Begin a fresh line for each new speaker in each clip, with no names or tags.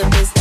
the
business.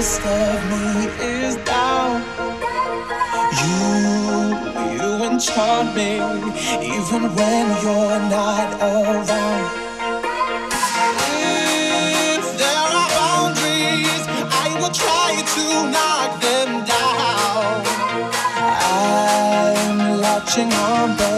best of me
is down.
You, you
enchant me even when you're not around. If there are boundaries, I will try to knock them down. I'm latching on.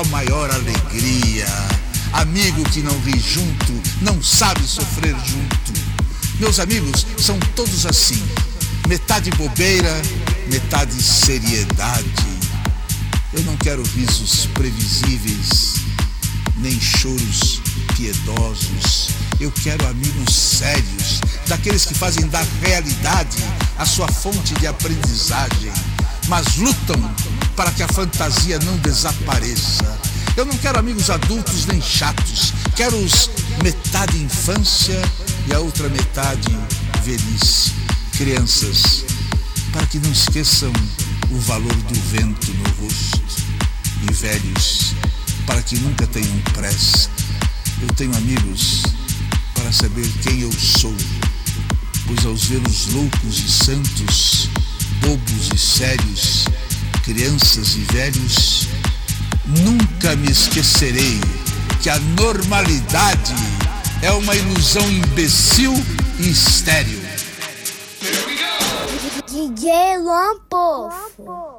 A sua maior alegria. Amigo que não ri junto, não sabe sofrer junto. Meus amigos são todos assim: metade bobeira, metade seriedade. Eu não quero risos previsíveis, nem choros piedosos. Eu quero amigos sérios, daqueles que fazem da realidade a sua fonte de aprendizagem, mas lutam para que a fantasia não desapareça. Eu não quero amigos adultos nem chatos, quero os metade infância e a outra metade velhice, crianças, para que não esqueçam o valor do vento no rosto, e velhos, para que nunca tenham pressa. Eu tenho amigos para saber quem eu sou, pois aos vê-los loucos e santos, bobos e sérios, crianças e velhos, nunca me esquecerei que a normalidade é uma ilusão imbecil e estéril.
DJ Luan Poço.